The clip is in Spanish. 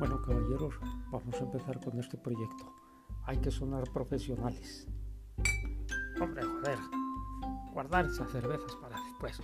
Bueno, caballeros, vamos a empezar con este proyecto. Hay que sonar profesionales. Hombre, joder. Guardar esas cervezas para después.